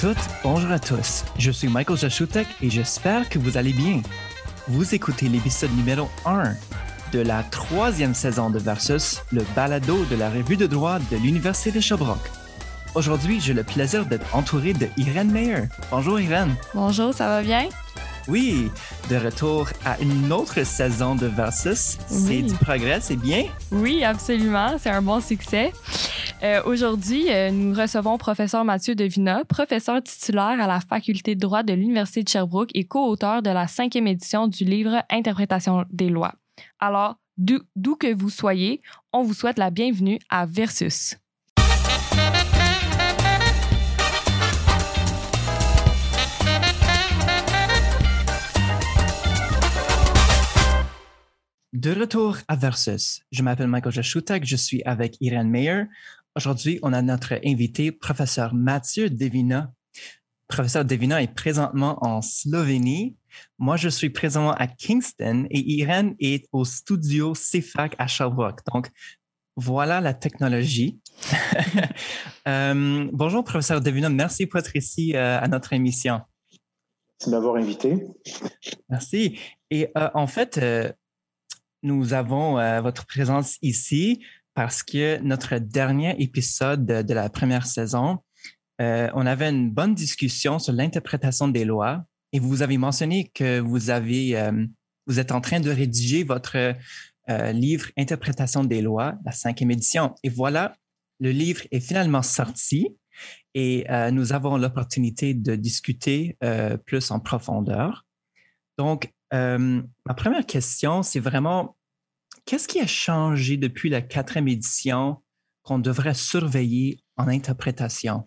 toutes, bonjour à tous. Je suis Michael Jashutek et j'espère que vous allez bien. Vous écoutez l'épisode numéro 1 de la troisième saison de Versus, le balado de la revue de droit de l'Université de Sherbrooke. Aujourd'hui, j'ai le plaisir d'être entouré de Irène Meyer. Bonjour Irène. Bonjour, ça va bien? Oui, de retour à une autre saison de Versus. C'est du progrès, c'est bien? Oui, absolument. C'est un bon succès. Euh, aujourd'hui, euh, nous recevons professeur Mathieu Devina, professeur titulaire à la faculté de droit de l'Université de Sherbrooke et co-auteur de la cinquième édition du livre Interprétation des lois. Alors, d'où que vous soyez, on vous souhaite la bienvenue à Versus. De retour à Versus. Je m'appelle Michael Jashutek, je suis avec Irène Meyer. Aujourd'hui, on a notre invité, professeur Mathieu Devina. Professeur Devina est présentement en Slovénie. Moi, je suis présentement à Kingston et Irène est au studio CFAC à Sherbrooke. Donc, voilà la technologie. Euh, bonjour, professeur Devina. Merci pour être ici euh, à notre émission. Merci d'avoir invité. Merci. Et euh, en fait, nous avons votre présence ici parce que notre dernier épisode de, la première saison, euh, on avait une bonne discussion sur l'interprétation des lois et vous avez mentionné que vous euh, êtes en train de rédiger votre livre Interprétation des lois, la cinquième édition. Et voilà, le livre est finalement sorti et nous avons l'opportunité de discuter plus en profondeur. Donc, euh, ma première question, c'est vraiment qu'est-ce qui a changé depuis la quatrième édition qu'on devrait surveiller en interprétation?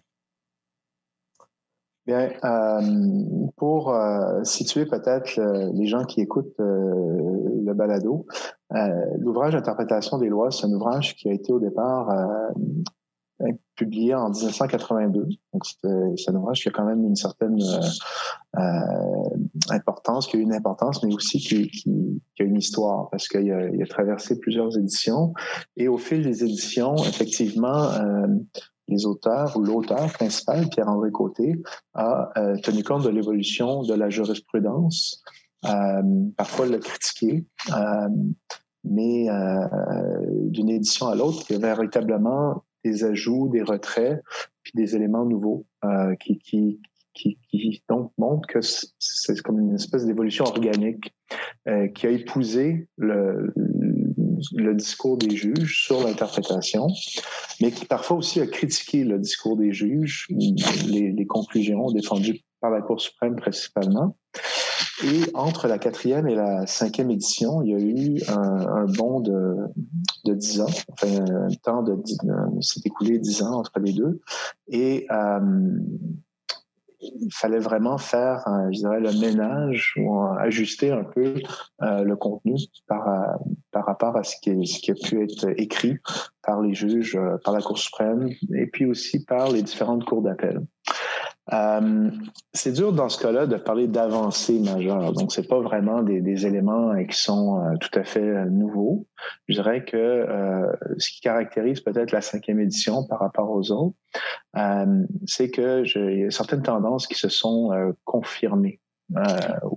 Bien, euh, pour euh, situer peut-être les gens qui écoutent le balado, l'ouvrage d'interprétation des lois, c'est un ouvrage qui a été au départ publié en 1982. Donc, c'est un ouvrage qui a quand même une certaine euh, euh, importance, qui a une importance, mais aussi qui, a une histoire, parce qu'il a, traversé plusieurs éditions. Et au fil des éditions, effectivement, euh, les auteurs ou l'auteur principal, Pierre-André Côté, a tenu compte de l'évolution de la jurisprudence, parfois le critiquer, euh, mais d'une édition à l'autre, il y a véritablement des ajouts, des retraits, puis des éléments nouveaux euh, qui, qui, qui, qui, donc montrent que c'est comme une espèce d'évolution organique euh, qui a épousé le, le discours des juges sur l'interprétation, mais qui parfois aussi a critiqué le discours des juges, les, les conclusions défendues par la Cour suprême principalement. Et entre la quatrième et la cinquième édition, il y a eu un, un bond de, de 10 ans, enfin un temps de s'est écoulé 10 ans entre les deux. Et euh, il fallait vraiment faire, euh, je dirais, le ménage ou ajuster un peu euh, le contenu par, euh, par rapport à ce qui, a pu être écrit par les juges, euh, par la Cour suprême et puis aussi par les différentes cours d'appel. Euh, c'est dur dans ce cas-là de parler d'avancées majeures. Donc, c'est pas vraiment des, des éléments euh, qui sont euh, tout à fait nouveaux. Je dirais que euh, ce qui caractérise peut-être la cinquième édition par rapport aux autres, c'est que y a certaines tendances qui se sont confirmées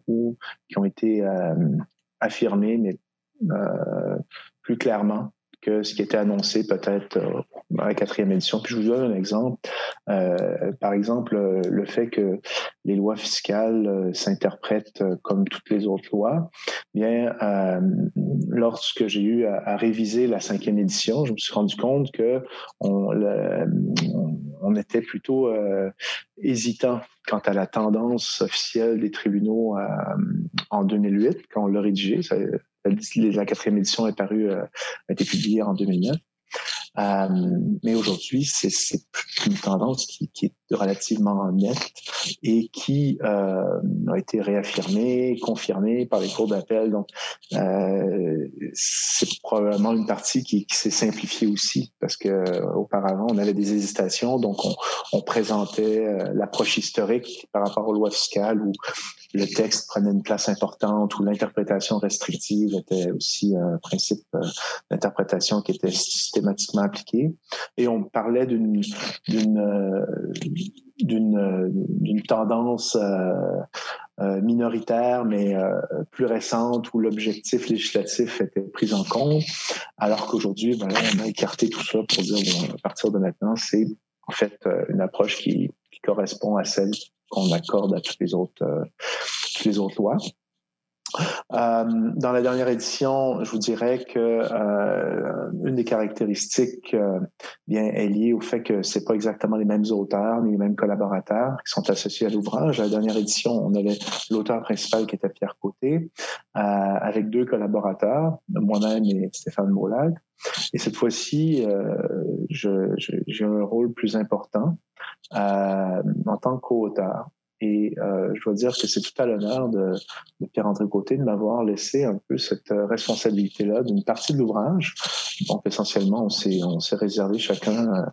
ou qui ont été affirmées, mais plus clairement que ce qui était annoncé peut-être euh, dans la quatrième édition. Puis je vous donne un exemple. Euh, par exemple, le fait que les lois fiscales euh, s'interprètent comme toutes les autres lois. Bien, lorsque j'ai eu à, réviser la cinquième édition, je me suis rendu compte que on, était plutôt hésitant quant à la tendance officielle des tribunaux en 2008 quand on l'a rédigé. La quatrième édition est parue, euh, a été publiée en 2009. Euh, mais aujourd'hui, c'est une tendance qui, est relativement nette et qui euh, a été réaffirmée, confirmée par les cours d'appel. Donc, c'est probablement une partie qui, s'est simplifiée aussi parce que auparavant, on avait des hésitations, donc on, on présentait l'approche historique par rapport aux lois fiscales où le texte prenait une place importante, où l'interprétation restrictive était aussi un principe euh, d'interprétation qui était systématiquement appliqué. Et on parlait d'une d'une euh, d'une tendance minoritaire, mais plus récente, où l'objectif législatif était pris en compte, alors qu'aujourd'hui, ben on a écarté tout ça pour dire, bon, à partir de maintenant, c'est en fait une approche qui, correspond à celle qu'on accorde à toutes les autres, les autres lois. Euh, dans la dernière édition, je vous dirais que euh, une des caractéristiques euh, bien est liée au fait que c'est pas exactement les mêmes auteurs ni les mêmes collaborateurs qui sont associés à l'ouvrage. La dernière édition, on avait l'auteur principal qui était Pierre Côté, avec deux collaborateurs, moi-même et Stéphane Molag. Et cette fois-ci, j'ai un rôle plus important en tant qu'auteur. Et euh, je dois dire que c'est tout à l'honneur de, de Pierre-André Côté de m'avoir laissé un peu cette euh, responsabilité-là d'une partie de l'ouvrage. Donc, essentiellement, on s'est, on s'est réservé chacun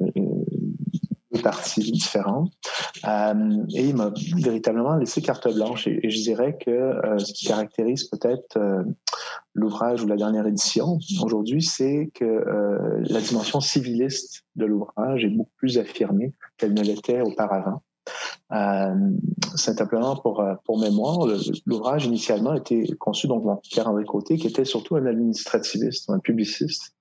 euh, deux parties différentes. Euh, et il m'a véritablement laissé carte blanche. Et, et je dirais que euh, ce qui caractérise peut-être euh, l'ouvrage ou la dernière édition aujourd'hui, c'est que la dimension civiliste de l'ouvrage est beaucoup plus affirmée qu'elle ne l'était auparavant. Euh, simplement pour, euh, pour mémoire, l'ouvrage initialement été conçu donc par Pierre-André Côté, qui était surtout un administrativiste, un publiciste,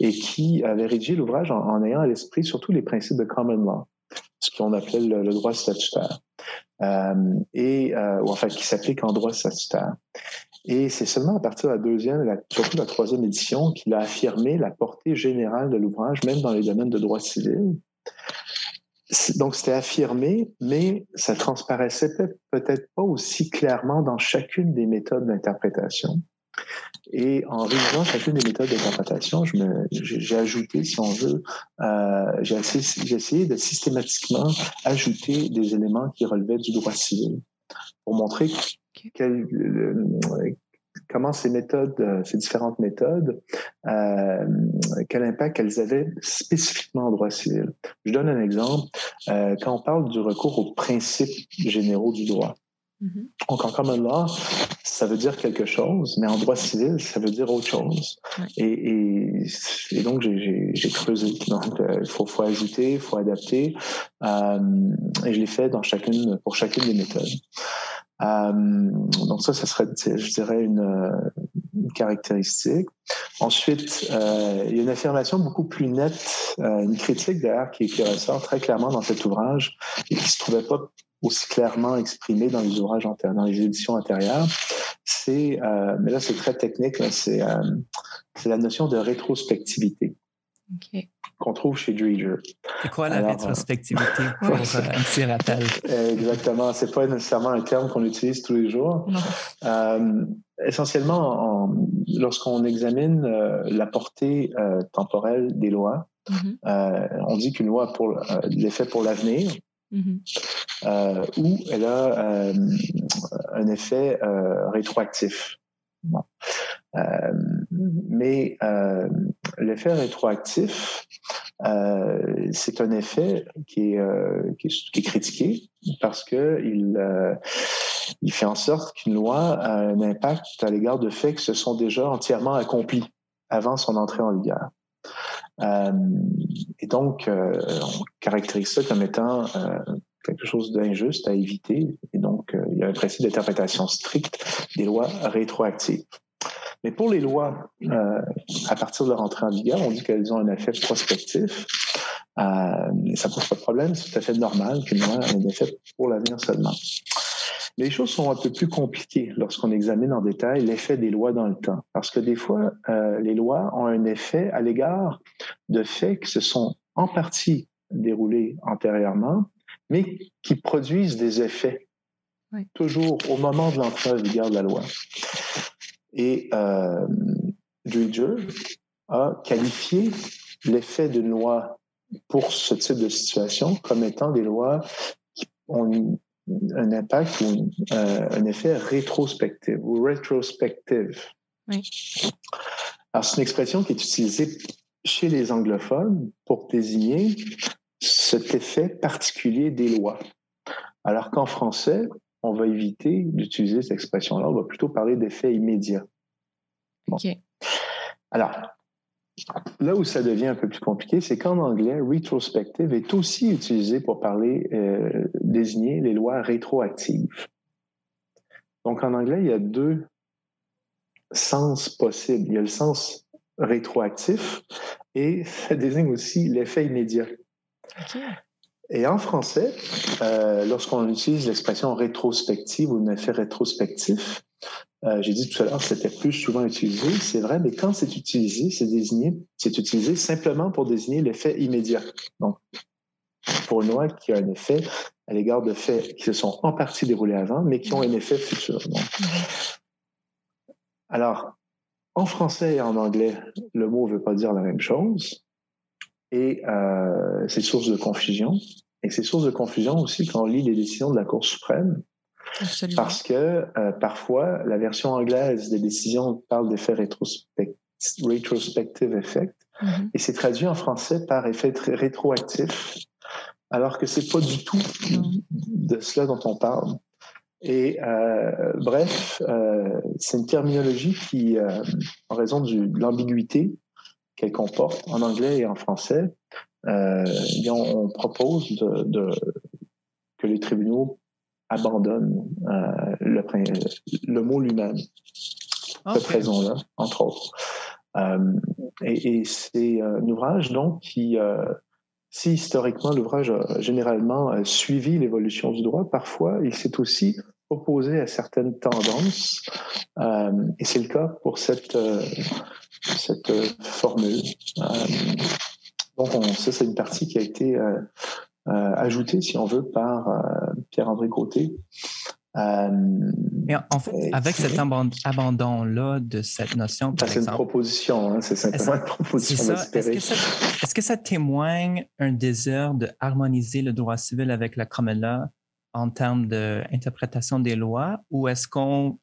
et qui avait rédigé l'ouvrage en, ayant à l'esprit surtout les principes de common law, ce qu'on appelle le, droit statutaire, euh, et, euh, enfin qui s'applique en droit statutaire. Et c'est seulement à partir de la deuxième, la, surtout la troisième édition, qu'il a affirmé la portée générale de l'ouvrage, même dans les domaines de droit civil, donc, c'était affirmé, mais ça transparaissait peut-être pas aussi clairement dans chacune des méthodes d'interprétation. Et en révisant chacune des méthodes d'interprétation, j'ai ajouté, si on veut, euh, j'ai essayé, essayé, de systématiquement ajouter des éléments qui relevaient du droit civil pour montrer quel, comment ces méthodes, euh, ces différentes méthodes, euh, quel impact elles avaient spécifiquement en droit civil. Je donne un exemple. Euh, quand on parle du recours aux principes généraux du droit, mm-hmm. Donc, en common law, ça veut dire quelque chose, mais en droit civil, ça veut dire autre chose. Et, et, donc, j'ai creusé. Donc, il faut, faut, ajouter, il faut adapter. et je l'ai fait dans chacune, pour chacune des méthodes. Euh, donc ça, ça serait, je dirais, une caractéristique. Ensuite, euh, il y a une affirmation beaucoup plus nette, euh, une critique d'ailleurs qui, qui, ressort très clairement dans cet ouvrage et qui se trouvait pas aussi clairement exprimée dans les ouvrages dans les éditions antérieures. C'est, euh, mais là c'est très technique, euh, c'est la notion de rétrospectivité. Okay qu'on trouve chez Dreger. C'est quoi la rétrospectivité pour euh, un petit rappel? Exactement. C'est pas nécessairement un terme qu'on utilise tous les jours. Euh, essentiellement, lorsqu'on examine euh, la portée euh, temporelle des lois, mm-hmm. on dit qu'une loi a pour l'effet pour l'avenir. Mm-hmm. ou elle a un effet rétroactif. Euh, mais euh, l'effet rétroactif, euh, c'est un effet qui est, qui est, qui est critiqué parce que il, il fait en sorte qu'une loi a un impact à l'égard de faits qui se sont déjà entièrement accomplis avant son entrée en vigueur. Euh, et donc, euh, on caractérise ça comme étant euh, quelque chose d'injuste à éviter. Et donc, il y a un principe d'interprétation stricte des lois rétroactives. Mais pour les lois, euh, à partir de leur entrée en vigueur, on dit qu'elles ont un effet prospectif. Euh, ça pose pas de problème, c'est tout à fait normal qu'une loi ait un effet pour l'avenir seulement. Les choses sont un peu plus compliquées lorsqu'on examine en détail l'effet des lois dans le temps, parce que des fois, euh, les lois ont un effet à l'égard de faits qui se sont en partie déroulés antérieurement, mais qui produisent des effets toujours au moment de l'entrée en vigueur de la loi. Et euh, a qualifié l'effet d'une loi pour ce type de situation comme étant des lois qui ont un impact ou euh, un effet rétrospectif ou rétrospective. Oui. Alors, c'est une expression qui est utilisée chez les anglophones pour désigner cet effet particulier des lois. Alors qu'en français, on va éviter d'utiliser cette expression-là. On va plutôt parler d'effet immédiat. OK. Alors, là où ça devient un peu plus compliqué, c'est qu'en anglais, retrospective est aussi utilisé pour parler, euh, désigner les lois rétroactives. Donc en anglais, il y a deux sens possibles. Il y a le sens rétroactif et ça désigne aussi l'effet immédiat. Et en français, euh, lorsqu'on utilise l'expression rétrospective ou un effet rétrospectif, euh, j'ai dit tout à l'heure que c'était plus souvent utilisé, c'est vrai, mais quand c'est utilisé, c'est désigné, c'est utilisé simplement pour désigner l'effet immédiat. Donc, pour une loi qui a un effet à l'égard de faits qui se sont en partie déroulés avant, mais qui ont un effet futur. alors, en français et en anglais, le mot ne veut pas dire la même chose. Et euh, c'est source de confusion. Et c'est source de confusion aussi quand on lit les décisions de la Cour suprême parce que euh, parfois, la version anglaise des décisions parle d'effet rétrospectif, retrospective effect, mm-hmm. et c'est traduit en français par effet rétroactif, alors que c'est pas du tout de cela dont on parle. Et euh, bref, euh, c'est une terminologie qui, en raison de l'ambiguïté qu'elle comporte en anglais et en français, on, propose de, que les tribunaux abandonne euh, le, le, mot lui-même. Cette raison-là, entre autres. Euh, et, c'est un ouvrage donc qui, euh, si historiquement l'ouvrage a généralement suivi l'évolution du droit, parfois il s'est aussi opposé à certaines tendances. et c'est le cas pour cette, cette formule. donc on, ça, c'est une partie qui a été euh, ajouté, si on veut, par euh, Pierre-André Côté. Euh, Mais en fait, avec cet abandon-là de cette notion, par C'est une proposition, hein, c'est simplement une proposition Est-ce que, ça témoigne un désir de harmoniser le droit civil avec la law en termes d'interprétation des lois ou est-ce qu'on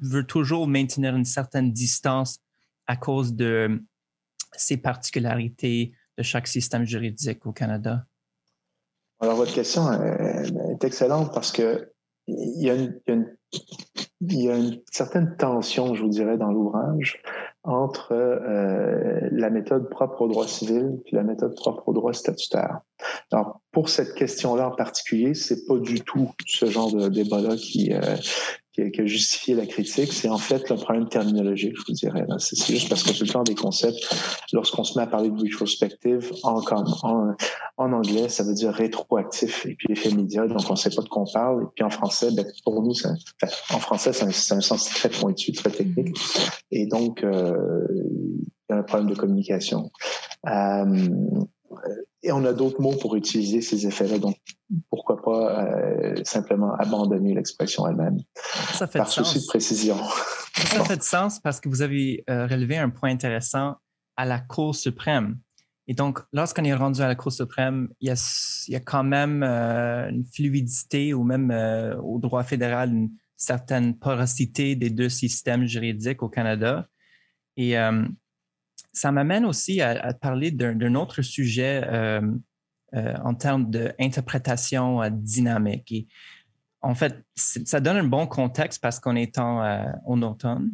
veut toujours maintenir une certaine distance à cause de ces particularités de chaque système juridique au Canada? Alors, votre question est excellente parce que il y, a une, certaine tension, je vous dirais, dans l'ouvrage entre euh, la méthode propre au droit civil et la méthode propre au droit statutaire. Alors, pour cette question-là en particulier, c'est pas du tout ce genre de débat-là qui, euh, qui, a justifié la critique, c'est en fait le problème terminologique, je vous dirais. C'est juste parce que tout le temps des concepts, lorsqu'on se met à parler de retrospective, en, anglais, ça veut dire rétroactif et puis effet média, donc on ne sait pas de quoi on parle. Et puis en français, ben, pour nous, en français, c'est un, sens très pointu, très technique. Et donc, euh, il y a un problème de communication. Euh, et on a d'autres mots pour utiliser ces effets-là. Donc, pourquoi pas euh, simplement abandonner l'expression elle-même ça fait par souci de précision. Ça fait de sens parce que vous avez euh, relevé un point intéressant à la Cour suprême. Et donc, lorsqu'on est rendu à la Cour suprême, il y a, il y a quand même euh, une fluidité ou même au droit fédéral une certaine porosité des deux systèmes juridiques au Canada. Et ça m'amène aussi à, parler d'un autre sujet euh, euh, en termes d'interprétation euh, dynamique. Et en fait, ça donne un bon contexte parce qu'on est en, automne.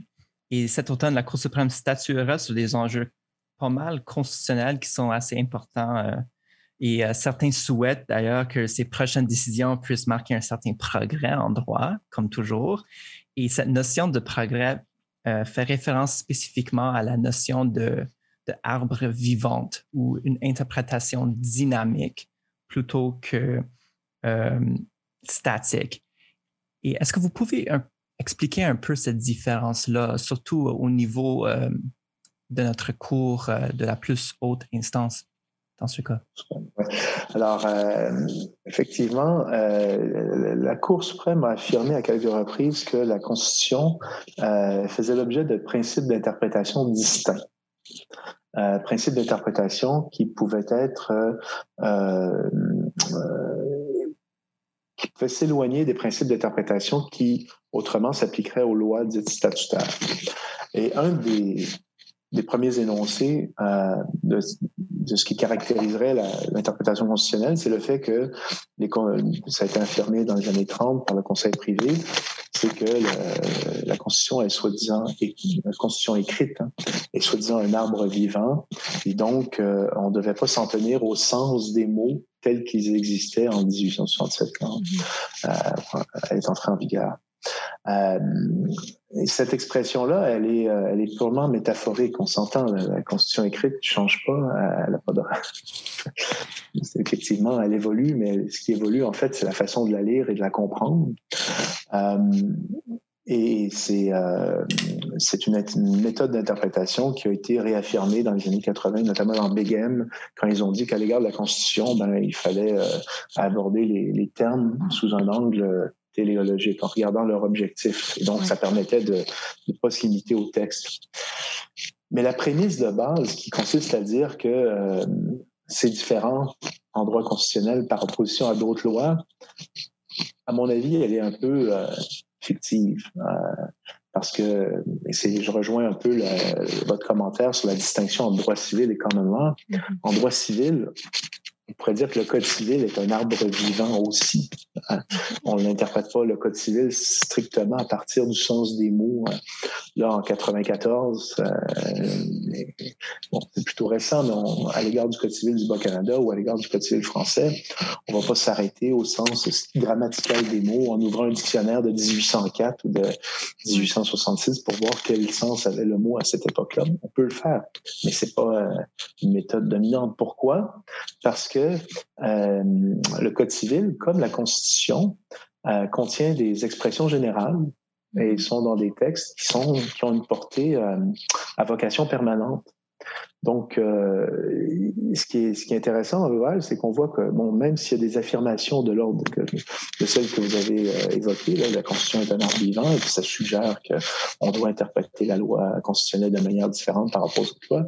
Et cet automne, la Cour suprême statuera sur des enjeux pas mal constitutionnels qui sont assez importants. et certains souhaitent d'ailleurs que ces prochaines décisions puissent marquer un certain progrès en droit, comme toujours. Et cette notion de progrès euh, fait référence spécifiquement à la notion de, arbre vivante ou une interprétation dynamique plutôt que euh, statique. Et est-ce que vous pouvez expliquer un peu cette différence-là, surtout au niveau euh, de notre cours de la plus haute instance? Ce cas? Alors, euh, effectivement, euh, la Cour suprême a affirmé à quelques reprises que la Constitution euh, faisait l'objet de principes d'interprétation distincts. principes d'interprétation qui pouvaient être qui pouvaient s'éloigner des principes d'interprétation qui autrement s'appliqueraient aux lois dites statutaires. Et un des, des premiers énoncés euh, de, ce qui caractériserait l'interprétation constitutionnelle, c'est le fait que, ça a été affirmé dans les années 30 par le Conseil privé, c'est que la Constitution est soi-disant, la Constitution écrite hein, est soi-disant un arbre vivant, et donc euh, on ne devait pas s'en tenir au sens des mots tels qu'ils existaient en 1867 quand euh, elle est entrée en vigueur. Euh, et cette expression-là, elle est, euh, elle est purement métaphorique. On s'entend, la, Constitution écrite ne change pas. De... Effectivement, elle évolue, mais ce qui évolue, en fait, c'est la façon de la lire et de la comprendre. Euh, et c'est euh, une, méthode d'interprétation qui a été réaffirmée dans les années 80, notamment dans Beghem, quand ils ont dit qu'à l'égard de la Constitution, ben, il fallait euh, aborder les, les, termes sous un angle téléologique en regardant leur objectif. Et donc, ça permettait de ne pas se limiter au texte. Mais la prémisse de base qui consiste à dire que euh, c'est différent en droit constitutionnel par opposition à d'autres lois, à mon avis, elle est un peu euh, fictive. Euh, parce que je rejoins un peu votre commentaire sur la distinction entre droit civil et common law. Mm-hmm. En droit civil, on pourrait dire que le Code civil est un arbre vivant aussi. On n'interprète pas le Code civil strictement à partir du sens des mots. Hein. Là, en 94, euh, bon, c'est plutôt récent, mais à l'égard du Code civil du Bas-Canada ou à l'égard du Code civil français, on ne va pas s'arrêter au sens grammatical des mots en ouvrant un dictionnaire de 1804 ou de 1866 pour voir quel sens avait le mot à cette époque-là. On peut le faire, mais c'est pas euh, une méthode dominante. Pourquoi? Parce que euh, le Code civil, comme la Constitution, euh, contient des expressions générales et sont dans des textes qui, sont, qui ont une portée euh, à vocation permanente. Donc, euh, ce, qui est, ce qui est intéressant dans l'ouvrage, c'est qu'on voit que, bon, même s'il y a des affirmations de l'ordre de celles que vous avez euh, évoquées, là, la Constitution est un art vivant et ça suggère qu'on doit interpréter la loi constitutionnelle de manière différente par rapport aux autres lois.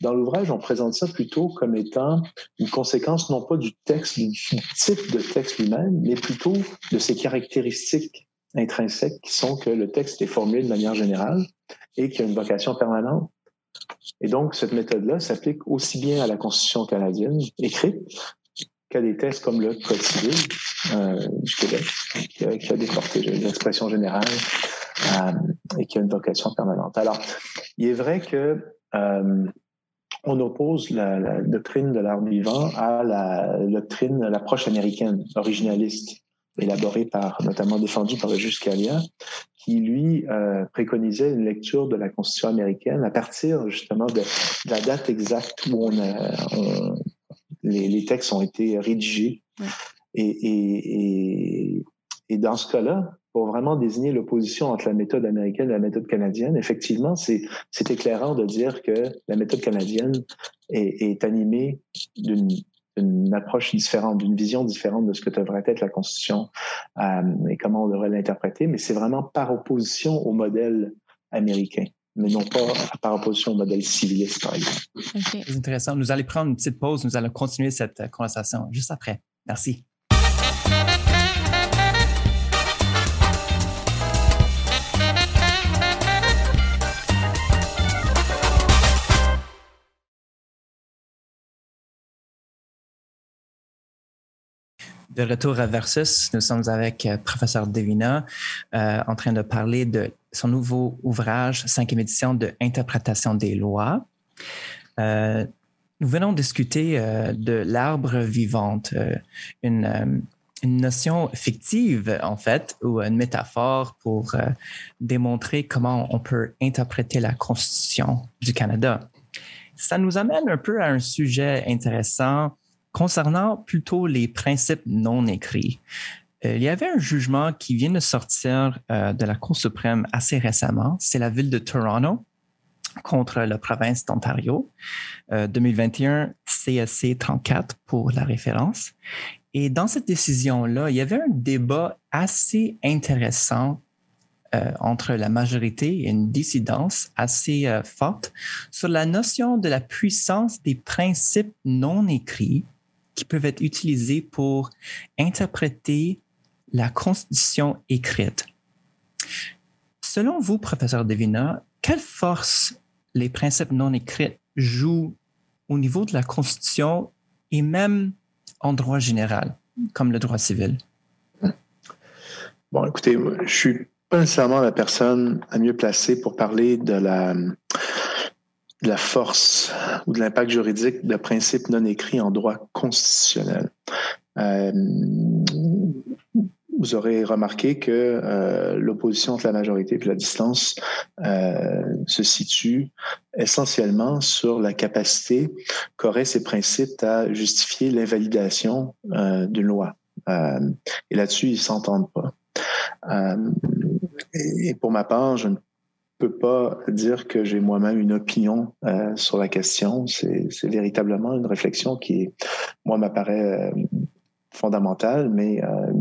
Dans l'ouvrage, on présente ça plutôt comme étant une conséquence non pas du texte, du type de texte lui-même, mais plutôt de ses caractéristiques intrinsèques qui sont que le texte est formulé de manière générale et qu'il a une vocation permanente et donc, cette méthode-là s'applique aussi bien à la Constitution canadienne écrite qu'à des textes comme le Code civil euh, du Québec, qui a, qui a des portées, l'expression générale euh, et qui a une vocation permanente. Alors, il est vrai que euh, on oppose la, la, doctrine de l'art vivant à la doctrine, l'approche américaine, originaliste, élaborée par, notamment défendue par le juge Scalia, qui, lui, euh, préconisait une lecture de la Constitution américaine à partir justement de, la date exacte où on a, les, les, textes ont été rédigés. Et, et, et, dans ce cas-là, pour vraiment désigner l'opposition entre la méthode américaine et la méthode canadienne, effectivement, c'est éclairant de dire que la méthode canadienne est, est animée d'une une approche différente, d'une vision différente de ce que devrait être la Constitution euh, et comment on devrait l'interpréter, mais c'est vraiment par opposition au modèle américain mais non pas par opposition au modèle civiliste, par exemple. C'est intéressant. Nous allons prendre une petite pause. Nous allons continuer cette conversation juste après. Merci. De retour à Versus, nous sommes avec euh, professeur Devina euh, en train de parler de son nouveau ouvrage, cinquième édition de Interprétation des lois. Euh, nous venons discuter de l'arbre vivante, une, notion fictive en fait, ou une métaphore pour démontrer comment on peut interpréter la Constitution du Canada. Ça nous amène un peu à un sujet intéressant concernant plutôt les principes non écrits, euh, il y avait un jugement qui vient de sortir euh, de la Cour suprême assez récemment. C'est la ville de Toronto contre la province d'Ontario. 2021, CSC 34 pour la référence. Et dans cette décision-là, il y avait un débat assez intéressant euh, entre la majorité et une dissidence assez forte sur la notion de la puissance des principes non écrits qui peuvent être utilisés pour interpréter la Constitution écrite. Selon vous, professeur Devina, quelle force les principes non écrits jouent au niveau de la Constitution et même en droit général, comme le droit civil? Bon, écoutez, je suis pas nécessairement la personne à mieux placée pour parler de la, de la force ou de l'impact juridique de principes non écrits en droit constitutionnel. Euh, vous aurez remarqué que euh, l'opposition entre la majorité et la distance euh, se situe essentiellement sur la capacité qu'auraient ces principes à justifier l'invalidation d'une loi. et là-dessus, ils s'entendent pas. et pour ma part, je ne peux pas dire que j'ai moi-même une opinion euh, sur la question. C'est véritablement une réflexion qui, moi, m'apparaît euh, fondamentale, mais euh,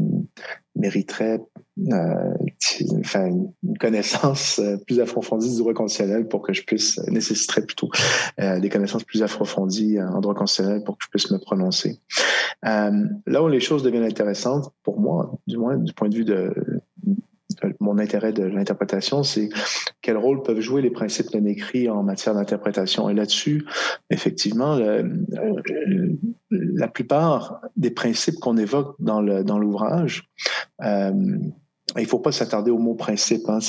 mériterait une connaissance plus approfondie du droit constitutionnel pour que je puisse, nécessiterait plutôt des connaissances plus approfondies en droit constitutionnel pour que je puisse me prononcer. là où les choses deviennent intéressantes, pour moi, du moins du point de vue de, mon intérêt de l'interprétation, c'est quel rôle peuvent jouer les principes non écrits en matière d'interprétation. Et là-dessus, effectivement, la plupart des principes qu'on évoque dans l'ouvrage, euh, il ne faut pas s'attarder au mot principe. Hein.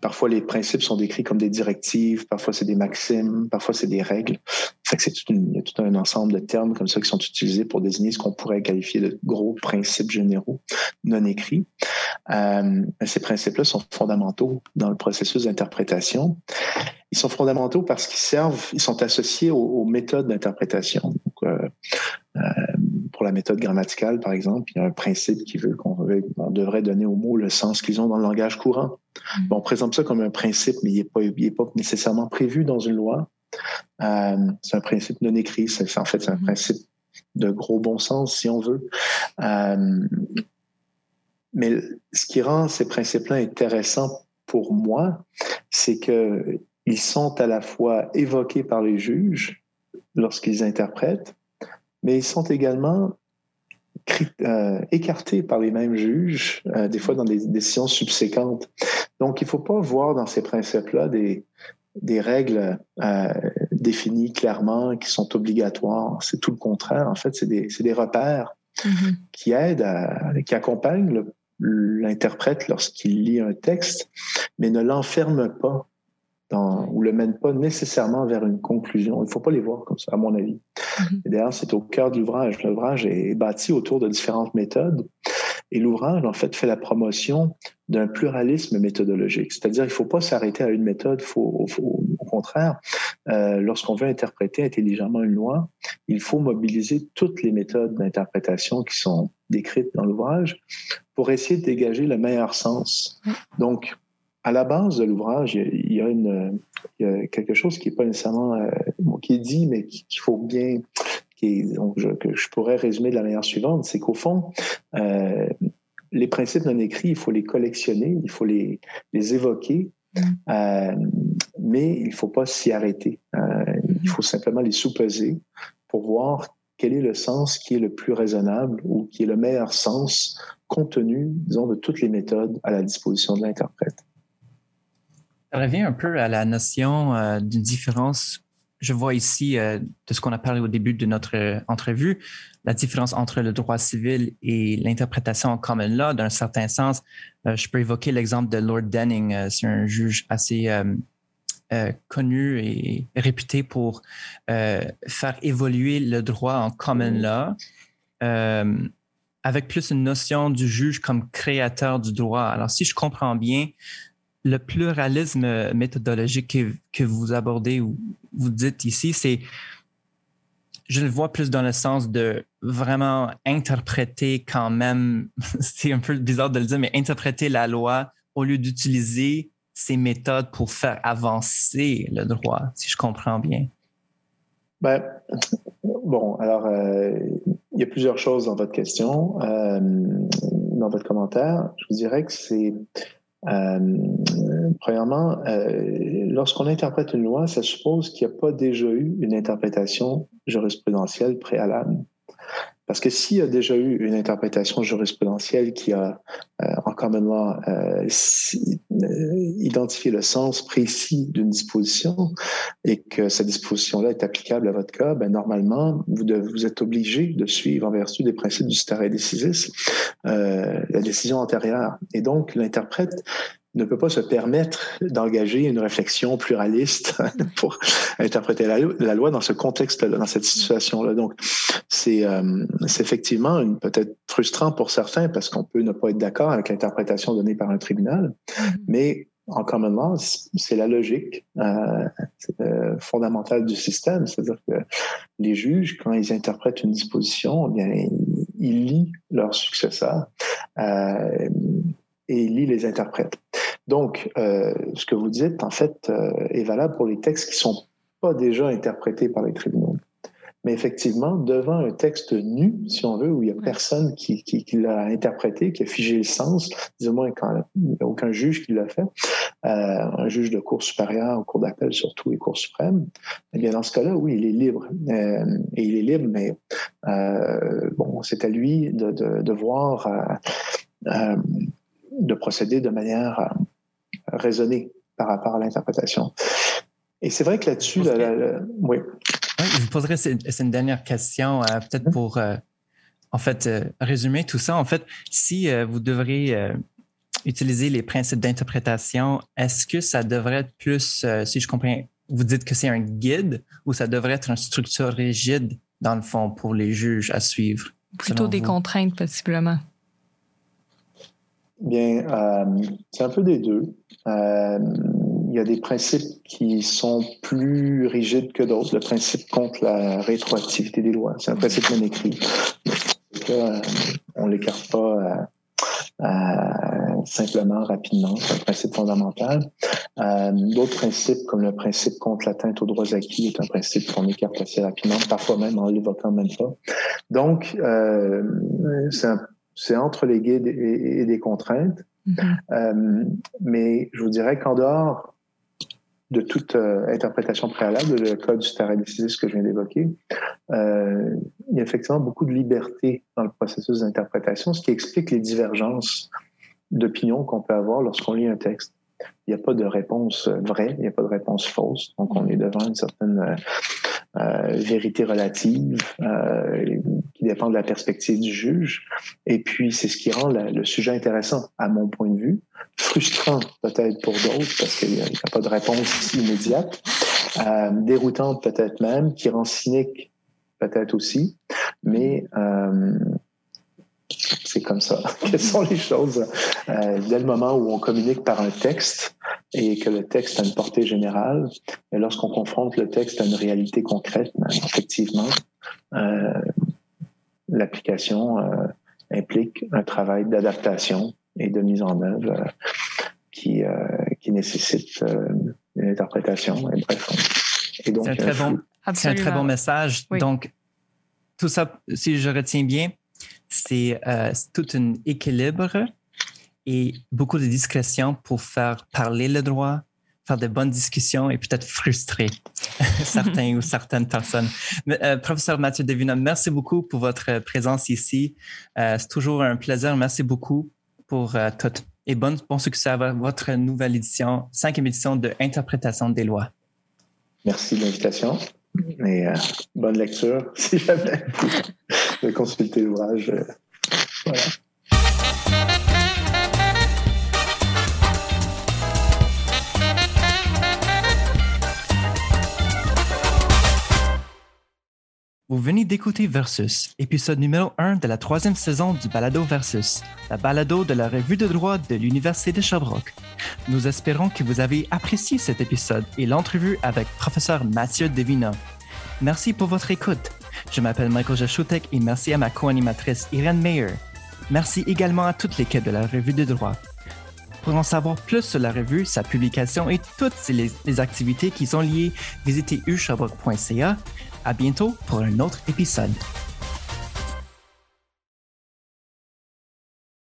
Parfois, les principes sont décrits comme des directives, parfois c'est des maximes, parfois c'est des règles. Fait que c'est tout un ensemble de termes comme ça qui sont utilisés pour désigner ce qu'on pourrait qualifier de gros principes généraux non écrits. Euh, ces principes-là sont fondamentaux dans le processus d'interprétation. Ils sont fondamentaux parce qu'ils servent, ils sont associés aux, méthodes d'interprétation. Euh, euh, pour la méthode grammaticale, par exemple, il y a un principe qui veut qu'on devrait donner aux mots le sens qu'ils ont dans le langage courant. Mm. Bon, on présente ça comme un principe, mais il n'est pas, pas, nécessairement prévu dans une loi. Euh, c'est un principe non écrit. C'est, en fait, c'est un mm. principe de gros bon sens, si on veut. Euh, mais ce qui rend ces principes-là intéressants pour moi, c'est qu'ils sont à la fois évoqués par les juges lorsqu'ils interprètent, mais ils sont également euh, écartés par les mêmes juges, euh, des fois dans des décisions subséquentes. Donc, il ne faut pas voir dans ces principes-là des, des règles euh, définies clairement qui sont obligatoires. C'est tout le contraire. En fait, c'est des, des, repères mm-hmm. qui aident, à, qui accompagnent l'interprète lorsqu'il lit un texte, mais ne l'enferment pas dans, ou le mène pas nécessairement vers une conclusion. Il ne faut pas les voir comme ça, à mon avis. Mm-hmm. D'ailleurs, c'est au cœur de l'ouvrage. L'ouvrage est bâti autour de différentes méthodes. Et l'ouvrage, en fait, fait la promotion d'un pluralisme méthodologique. C'est-à-dire, il ne faut pas s'arrêter à une méthode. Faut, faut, au contraire, euh, lorsqu'on veut interpréter intelligemment une loi, il faut mobiliser toutes les méthodes d'interprétation qui sont décrites dans l'ouvrage pour essayer de dégager le meilleur sens. Donc, à la base de l'ouvrage, il, y a, une, quelque chose qui n'est pas nécessairement euh, qui est dit, mais qu'il faut bien, qui donc je, que je pourrais résumer de la manière suivante, c'est qu'au fond, euh, les principes non écrits, il faut les collectionner, il faut les, les évoquer, mm. euh, mais il ne faut pas s'y arrêter. il faut simplement les sous-peser pour voir quel est le sens qui est le plus raisonnable ou qui est le meilleur sens compte tenu, disons, de toutes les méthodes à la disposition de l'interprète. Ça revient un peu à la notion euh, d'une différence. Je vois ici, euh, de ce qu'on a parlé au début de notre euh, entrevue, la différence entre le droit civil et l'interprétation en common law. D'un certain sens, je peux évoquer l'exemple de Lord Denning. C'est un juge assez connu et réputé pour faire évoluer le droit en common law avec plus une notion du juge comme créateur du droit. Alors, si je comprends bien, le pluralisme méthodologique que, vous abordez ou vous dites ici, c'est, je le vois plus dans le sens de vraiment interpréter quand même, c'est un peu bizarre de le dire, mais interpréter la loi au lieu d'utiliser ces méthodes pour faire avancer le droit, si je comprends bien. Ben, bon, alors, euh, il y a plusieurs choses dans votre question, euh, dans votre commentaire. Je vous dirais que c'est euh, premièrement, euh, lorsqu'on interprète une loi, ça suppose qu'il n'y a pas déjà eu une interprétation jurisprudentielle préalable. Parce que s'il y a déjà eu une interprétation jurisprudentielle qui a, euh, en common law, euh, identifié le sens précis d'une disposition et que cette disposition-là est applicable à votre cas, ben, normalement, vous, vous êtes obligé de suivre en vertu des principes du stare decisis la décision antérieure. Et donc, l'interprète ne peut pas se permettre d'engager une réflexion pluraliste pour interpréter la, loi dans ce contexte-là, dans cette situation-là. Donc, c'est euh, effectivement peut-être frustrant pour certains parce qu'on peut ne pas être d'accord avec l'interprétation donnée par un tribunal, mm-hmm. mais en common law, c'est la logique euh, euh, fondamentale du système. C'est-à-dire que les juges, quand ils interprètent une disposition, eh bien, ils, lient leur successeur. Euh, et il lit les interprètes. Donc, euh, ce que vous dites, en fait, euh, est valable pour les textes qui sont pas déjà interprétés par les tribunaux. Mais effectivement, devant un texte nu, si on veut, où il n'y a personne qui, qui, qui l'a interprété, qui a figé le sens, du moins quand il n'y a aucun juge qui l'a fait, euh, un juge de cour supérieure, cour d'appel surtout et cour suprême, eh bien dans ce cas-là, oui, il est libre. Euh, et il est libre, mais euh, bon, c'est à lui de, de, de voir euh, de procéder de manière euh, raisonnée par rapport à l'interprétation. Et c'est vrai que là-dessus, oui. Je vous poserai c'est une dernière question, euh, peut-être pour euh, en fait résumer tout ça. En fait, si vous devrez utiliser les principes d'interprétation, est-ce que ça devrait être plus, si je comprends, vous dites que c'est un guide ou ça devrait être une structure rigide dans le fond pour les juges à suivre? Plutôt des contraintes, possiblement. Bien, euh, c'est un peu des deux. Euh, il y a des principes qui sont plus rigides que d'autres. Le principe contre la rétroactivité des lois, c'est un principe non écrit. Euh, on l'écarte pas simplement, rapidement. C'est un principe fondamental. D'autres principes, comme le principe contre l'atteinte aux droits acquis, est un principe qu'on écarte assez rapidement, parfois même en l'évoquant même pas. Donc, c'est un c'est entre les guides et, des contraintes. Mm-hmm. Euh, mais je vous dirais qu'en dehors de toute euh, interprétation préalable, le code du terrain décisif que je viens d'évoquer, euh, il y a effectivement beaucoup de liberté dans le processus d'interprétation, ce qui explique les divergences d'opinion qu'on peut avoir lorsqu'on lit un texte il n'y a pas de réponse vraie, il n'y a pas de réponse fausse. Donc, on est devant une certaine euh, euh, vérité relative euh, qui dépend de la perspective du juge. Et puis, c'est ce qui rend le sujet intéressant, à mon point de vue, frustrant peut-être pour d'autres parce qu'il n'y a, pas de réponse immédiate, déroutante peut-être même, qui rend cynique peut-être aussi, mais c'est comme ça. Quelles sont les choses? Euh, dès le moment où on communique par un texte et que le texte a une portée générale, et lorsqu'on confronte le texte à une réalité concrète, ben, effectivement, euh, l'application euh, implique un travail d'adaptation et de mise en œuvre euh, qui, euh, qui nécessite une interprétation. Et bref, c'est un, très bon, un très bon message. Donc, tout ça, si je retiens bien, euh, c'est tout un équilibre et beaucoup de discrétion pour faire parler le droit, faire de bonnes discussions et peut-être frustrer certains ou certaines personnes. Euh, professeur Mathieu Devina, merci beaucoup pour votre présence ici. Euh, c'est toujours un plaisir. Merci beaucoup pour tout et bon, bon succès à votre nouvelle édition, cinquième édition de Interprétation des lois. Merci de l'invitation. Et bonne lecture, si jamais de consulter l'ouvrage. Euh, voilà. Vous venez d'écouter Versus, épisode numéro 1 de la troisième saison du Balado Versus, la balado de la revue de droit de l'Université de Sherbrooke. Nous espérons que vous avez apprécié cet épisode et l'entrevue avec professeur Mathieu Devina. Merci pour votre écoute. Je m'appelle Michael Jachoutek et merci à ma co-animatrice Irene Meyer. Merci également à toute l'équipe de la Revue de droit. Pour en savoir plus sur la revue, sa publication et toutes les, activités qui sont liées, visitez ushabrook.ca. À bientôt pour un autre épisode.